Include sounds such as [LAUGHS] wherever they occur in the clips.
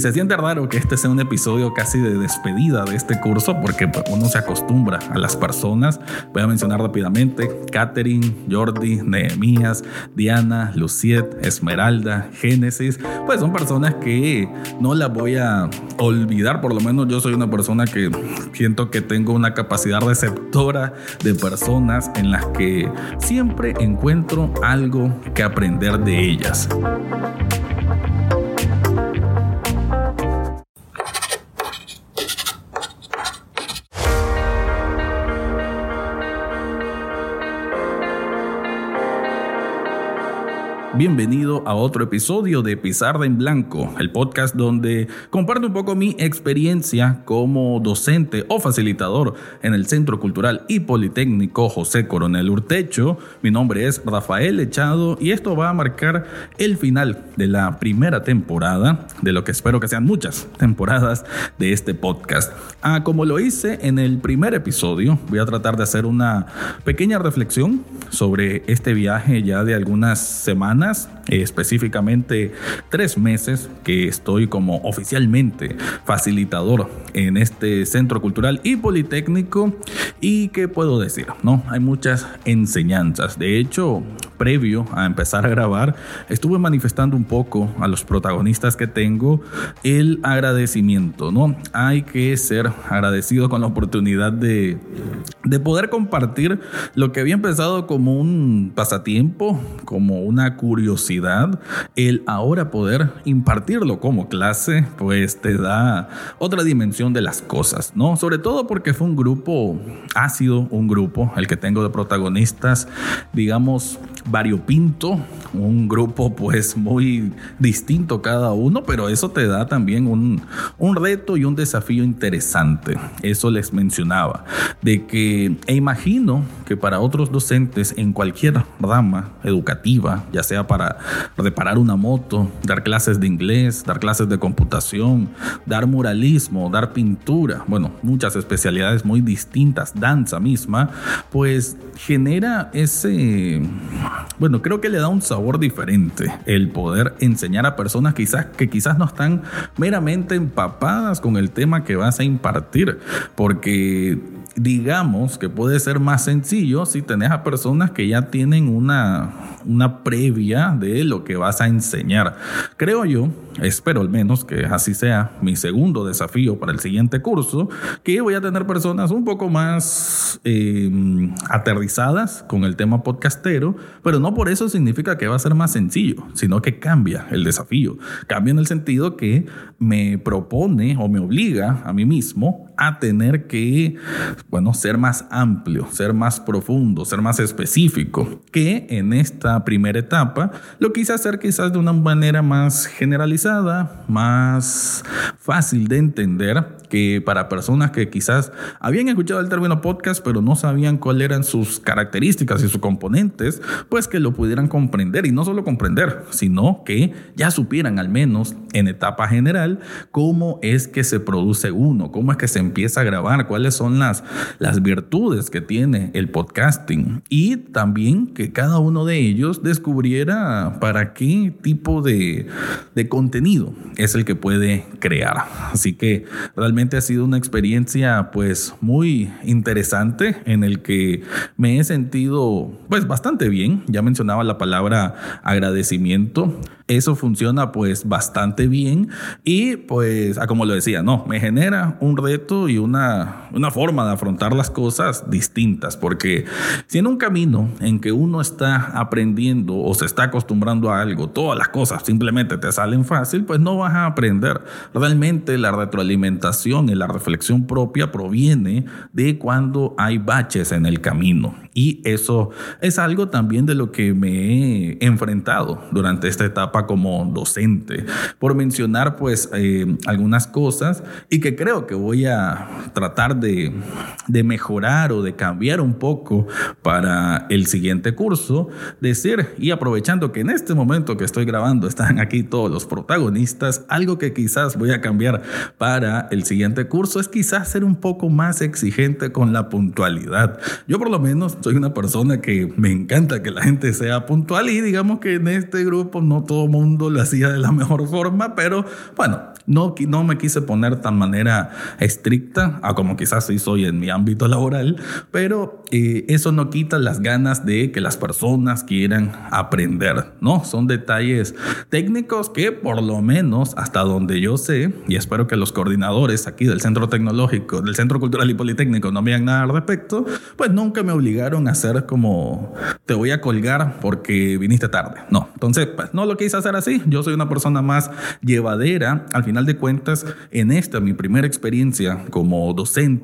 Se siente raro que este sea un episodio casi de despedida de este curso porque pues, uno se acostumbra a las personas. Voy a mencionar rápidamente Catherine, Jordi, Nehemías, Diana, Luciet, Esmeralda, Génesis. Pues son personas que no las voy a olvidar. Por lo menos yo soy una persona que siento que tengo una capacidad receptora de personas en las que siempre encuentro algo que aprender de ellas. Bienvenido a otro episodio de Pizarra en Blanco, el podcast donde comparto un poco mi experiencia como docente o facilitador en el Centro Cultural y Politécnico José Coronel Urtecho. Mi nombre es Rafael Echado y esto va a marcar el final de la primera temporada, de lo que espero que sean muchas temporadas de este podcast. Ah, como lo hice en el primer episodio, voy a tratar de hacer una pequeña reflexión sobre este viaje ya de algunas semanas нас específicamente tres meses que estoy como oficialmente facilitador en este centro cultural y politécnico. ¿Y qué puedo decir? No, hay muchas enseñanzas. De hecho, previo a empezar a grabar, estuve manifestando un poco a los protagonistas que tengo el agradecimiento, ¿no? Hay que ser agradecido con la oportunidad de, de poder compartir lo que había empezado como un pasatiempo, como una curiosidad, el ahora poder impartirlo como clase, pues te da otra dimensión de las cosas, ¿no? Sobre todo porque fue un grupo, ha sido un grupo, el que tengo de protagonistas, digamos, variopinto, un grupo pues muy distinto cada uno, pero eso te da también un, un reto y un desafío interesante. Eso les mencionaba, de que, e imagino que para otros docentes en cualquier rama educativa, ya sea para reparar una moto, dar clases de inglés, dar clases de computación, dar muralismo, dar pintura, bueno, muchas especialidades muy distintas, danza misma, pues genera ese bueno, creo que le da un sabor diferente el poder enseñar a personas quizás que quizás no están meramente empapadas con el tema que vas a impartir, porque digamos que puede ser más sencillo si tenés a personas que ya tienen una, una previa de lo que vas a enseñar. Creo yo, espero al menos que así sea mi segundo desafío para el siguiente curso, que voy a tener personas un poco más eh, aterrizadas con el tema podcastero, pero no por eso significa que va a ser más sencillo, sino que cambia el desafío. Cambia en el sentido que me propone o me obliga a mí mismo a tener que, bueno, ser más amplio, ser más profundo, ser más específico, que en esta primera etapa lo quise hacer quizás de una manera más generalizada, más fácil de entender, que para personas que quizás habían escuchado el término podcast, pero no sabían cuáles eran sus características y sus componentes, pues que lo pudieran comprender. Y no solo comprender, sino que ya supieran al menos en etapa general cómo es que se produce uno, cómo es que se empieza a grabar, cuáles son las, las virtudes que tiene el podcasting y también que cada uno de ellos descubriera para qué tipo de, de contenido es el que puede crear. Así que realmente ha sido una experiencia pues muy interesante en el que me he sentido pues bastante bien. Ya mencionaba la palabra agradecimiento. Eso funciona pues bastante bien. Y pues, como lo decía, no, me genera un reto y una, una forma de afrontar las cosas distintas, porque si en un camino en que uno está aprendiendo o se está acostumbrando a algo, todas las cosas simplemente te salen fácil, pues no vas a aprender. Realmente la retroalimentación y la reflexión propia proviene de cuando hay baches en el camino. Y eso es algo también de lo que me he enfrentado durante esta etapa como docente, por mencionar pues eh, algunas cosas y que creo que voy a, tratar de, de mejorar o de cambiar un poco para el siguiente curso, decir y aprovechando que en este momento que estoy grabando están aquí todos los protagonistas, algo que quizás voy a cambiar para el siguiente curso es quizás ser un poco más exigente con la puntualidad. Yo por lo menos soy una persona que me encanta que la gente sea puntual y digamos que en este grupo no todo el mundo lo hacía de la mejor forma, pero bueno, no, no me quise poner tan manera estricta a como quizás sí soy en mi ámbito laboral, pero eh, eso no quita las ganas de que las personas quieran aprender, ¿no? Son detalles técnicos que por lo menos hasta donde yo sé, y espero que los coordinadores aquí del Centro Tecnológico, del Centro Cultural y Politécnico no me digan nada al respecto, pues nunca me obligaron a hacer como te voy a colgar porque viniste tarde. No, entonces pues no lo quise hacer así. Yo soy una persona más llevadera. Al final de cuentas, en esta mi primera experiencia como docente,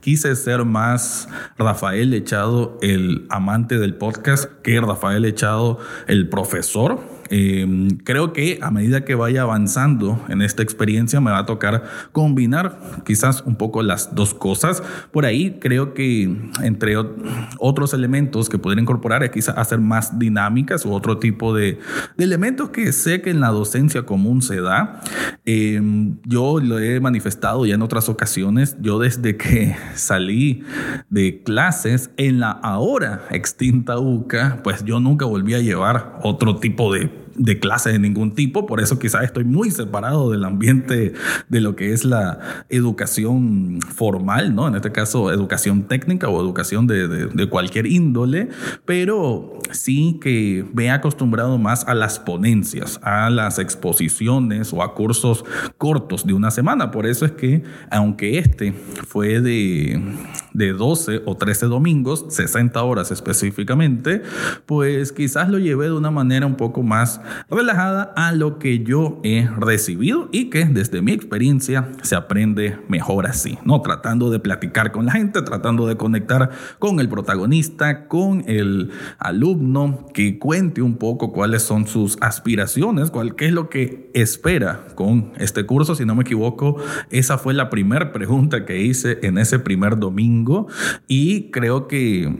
quise ser más Rafael Echado, el amante del podcast, que Rafael Echado, el profesor Em, creo que a medida que vaya avanzando en esta experiencia me va a tocar combinar quizás un poco las dos cosas. Por ahí creo que entre otros elementos que podría incorporar es quizás hacer más dinámicas u otro tipo de, elementos que sé que en la docencia común se da. Em, yo lo he manifestado ya en otras ocasiones. Yo desde que salí de clases en la ahora extinta UCA, pues yo nunca volví a llevar otro tipo de de clase de ningún tipo, por eso quizás estoy muy separado del ambiente de lo que es la educación formal, ¿no? En este caso, educación técnica o educación de, de, cualquier índole, pero sí que me he acostumbrado más a las ponencias, a las exposiciones o a cursos cortos de una semana. Por eso es que, aunque este fue de, de 12 o 13 domingos, 60 horas específicamente, pues quizás lo llevé de una manera un poco más relajada a lo que yo he recibido y que desde mi experiencia se aprende mejor así, ¿no? Tratando de platicar con la gente, tratando de conectar con el protagonista, con el alumno, que cuente un poco cuáles son sus aspiraciones, cuál, qué es lo que espera con este curso. Si no me equivoco, esa fue la primera pregunta que hice en ese primer domingo y creo que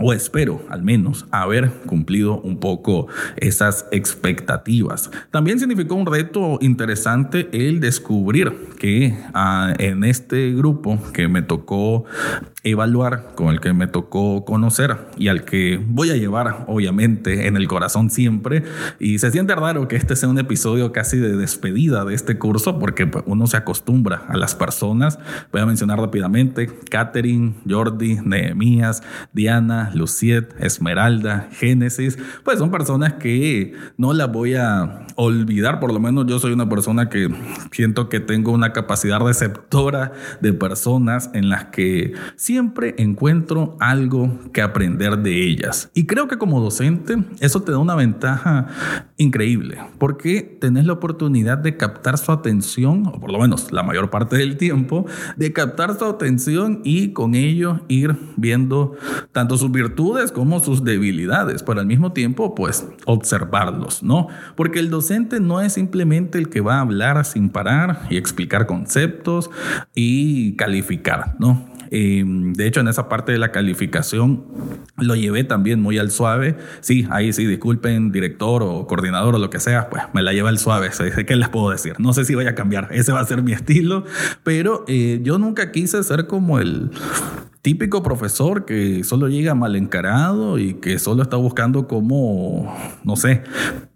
o espero al menos haber cumplido un poco esas expectativas. También significó un reto interesante el descubrir que ah, en este grupo que me tocó evaluar, con el que me tocó conocer y al que voy a llevar obviamente en el corazón siempre, y se siente raro que este sea un episodio casi de despedida de este curso porque pues, uno se acostumbra a las personas. Voy a mencionar rápidamente Catherine, Jordi, Nehemías, Diana, Luciet, Esmeralda, Génesis, pues son personas que no las voy a olvidar, por lo menos yo soy una persona que siento que tengo una capacidad receptora de personas en las que siempre encuentro algo que aprender de ellas. Y creo que como docente eso te da una ventaja increíble, porque tenés la oportunidad de captar su atención, o por lo menos la mayor parte del tiempo, de captar su atención y con ello ir viendo tanto sus virtudes como sus debilidades, pero al mismo tiempo, pues, observarlos, ¿no? Porque el docente no es simplemente el que va a hablar sin parar y explicar conceptos y calificar, ¿no? Em, de hecho, en esa parte de la calificación lo llevé también muy al suave. Sí, ahí sí, disculpen, director o coordinador o lo que sea, pues me la lleva al suave. ¿Qué les puedo decir? No sé si voy a cambiar. Ese va a ser mi estilo, pero eh, yo nunca quise ser como el típico profesor que solo llega mal encarado y que solo está buscando cómo, no sé,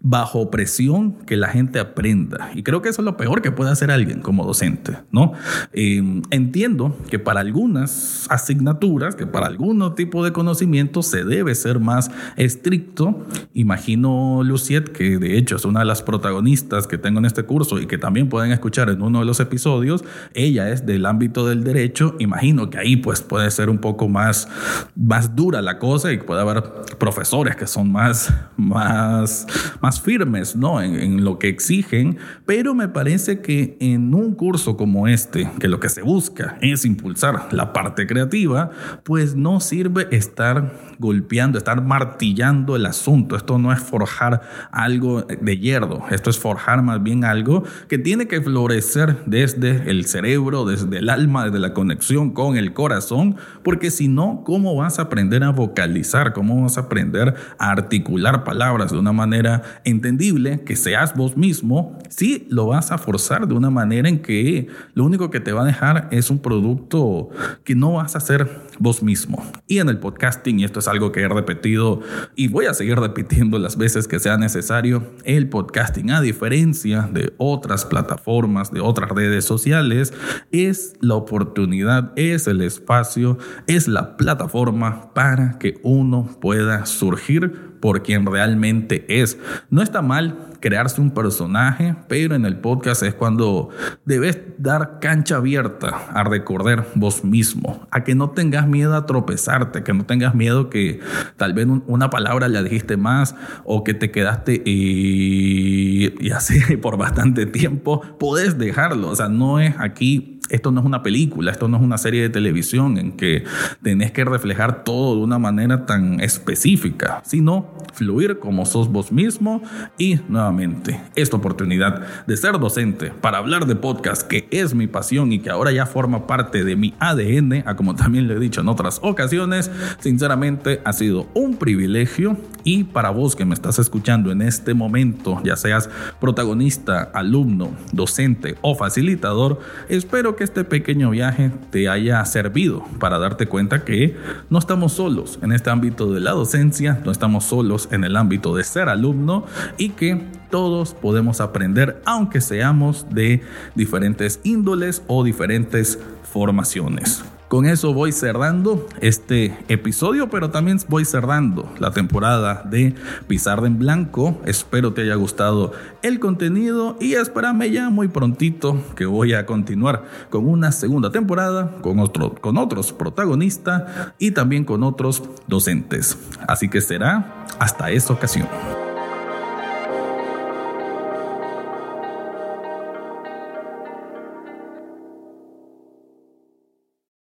bajo presión que la gente aprenda. Y creo que eso es lo peor que puede hacer alguien como docente, ¿no? Em, entiendo que para algunas asignaturas, que para algún tipo de conocimiento se debe ser más estricto. Imagino Luciet, que de hecho es una de las protagonistas que tengo en este curso y que también pueden escuchar en uno de los episodios, ella es del ámbito del derecho, imagino que ahí pues puede ser ser un poco más, más dura la cosa y puede haber profesores que son más, más, más firmes ¿no? en, en lo que exigen, pero me parece que en un curso como este, que lo que se busca es impulsar la parte creativa, pues no sirve estar golpeando, estar martillando el asunto. Esto no es forjar algo de hierro, esto es forjar más bien algo que tiene que florecer desde el cerebro, desde el alma, desde la conexión con el corazón, porque si no, ¿cómo vas a aprender a vocalizar? ¿Cómo vas a aprender a articular palabras de una manera entendible, que seas vos mismo? Si lo vas a forzar de una manera en que lo único que te va a dejar es un producto que no vas a hacer vos mismo. Y en el podcasting, y esto es algo que he repetido y voy a seguir repitiendo las veces que sea necesario, el podcasting, a diferencia de otras plataformas, de otras redes sociales, es la oportunidad, es el espacio, es la plataforma para que uno pueda surgir por quien realmente es. No está mal crearse un personaje, pero en el podcast es cuando debes dar cancha abierta a recordar vos mismo, a que no tengas miedo a tropezarte, que no tengas miedo que tal vez una palabra la dijiste más o que te quedaste y, y así [LAUGHS] por bastante tiempo, puedes dejarlo, o sea, no es aquí esto no es una película, esto no es una serie de televisión en que tenés que reflejar todo de una manera tan específica, sino fluir como sos vos mismo y nuevamente esta oportunidad de ser docente para hablar de podcast que es mi pasión y que ahora ya forma parte de mi ADN, a como también le he dicho en otras ocasiones, sinceramente ha sido un privilegio y para vos que me estás escuchando en este momento, ya seas protagonista, alumno, docente o facilitador, espero que este pequeño viaje te haya servido para darte cuenta que no estamos solos en este ámbito de la docencia, no estamos solos en el ámbito de ser alumno y que todos podemos aprender aunque seamos de diferentes índoles o diferentes formaciones. Con eso voy cerrando este episodio, pero también voy cerrando la temporada de Pizarra en Blanco. Espero te haya gustado el contenido y espérame ya muy prontito que voy a continuar con una segunda temporada con, otro, con otros protagonistas y también con otros docentes. Así que será hasta esta ocasión.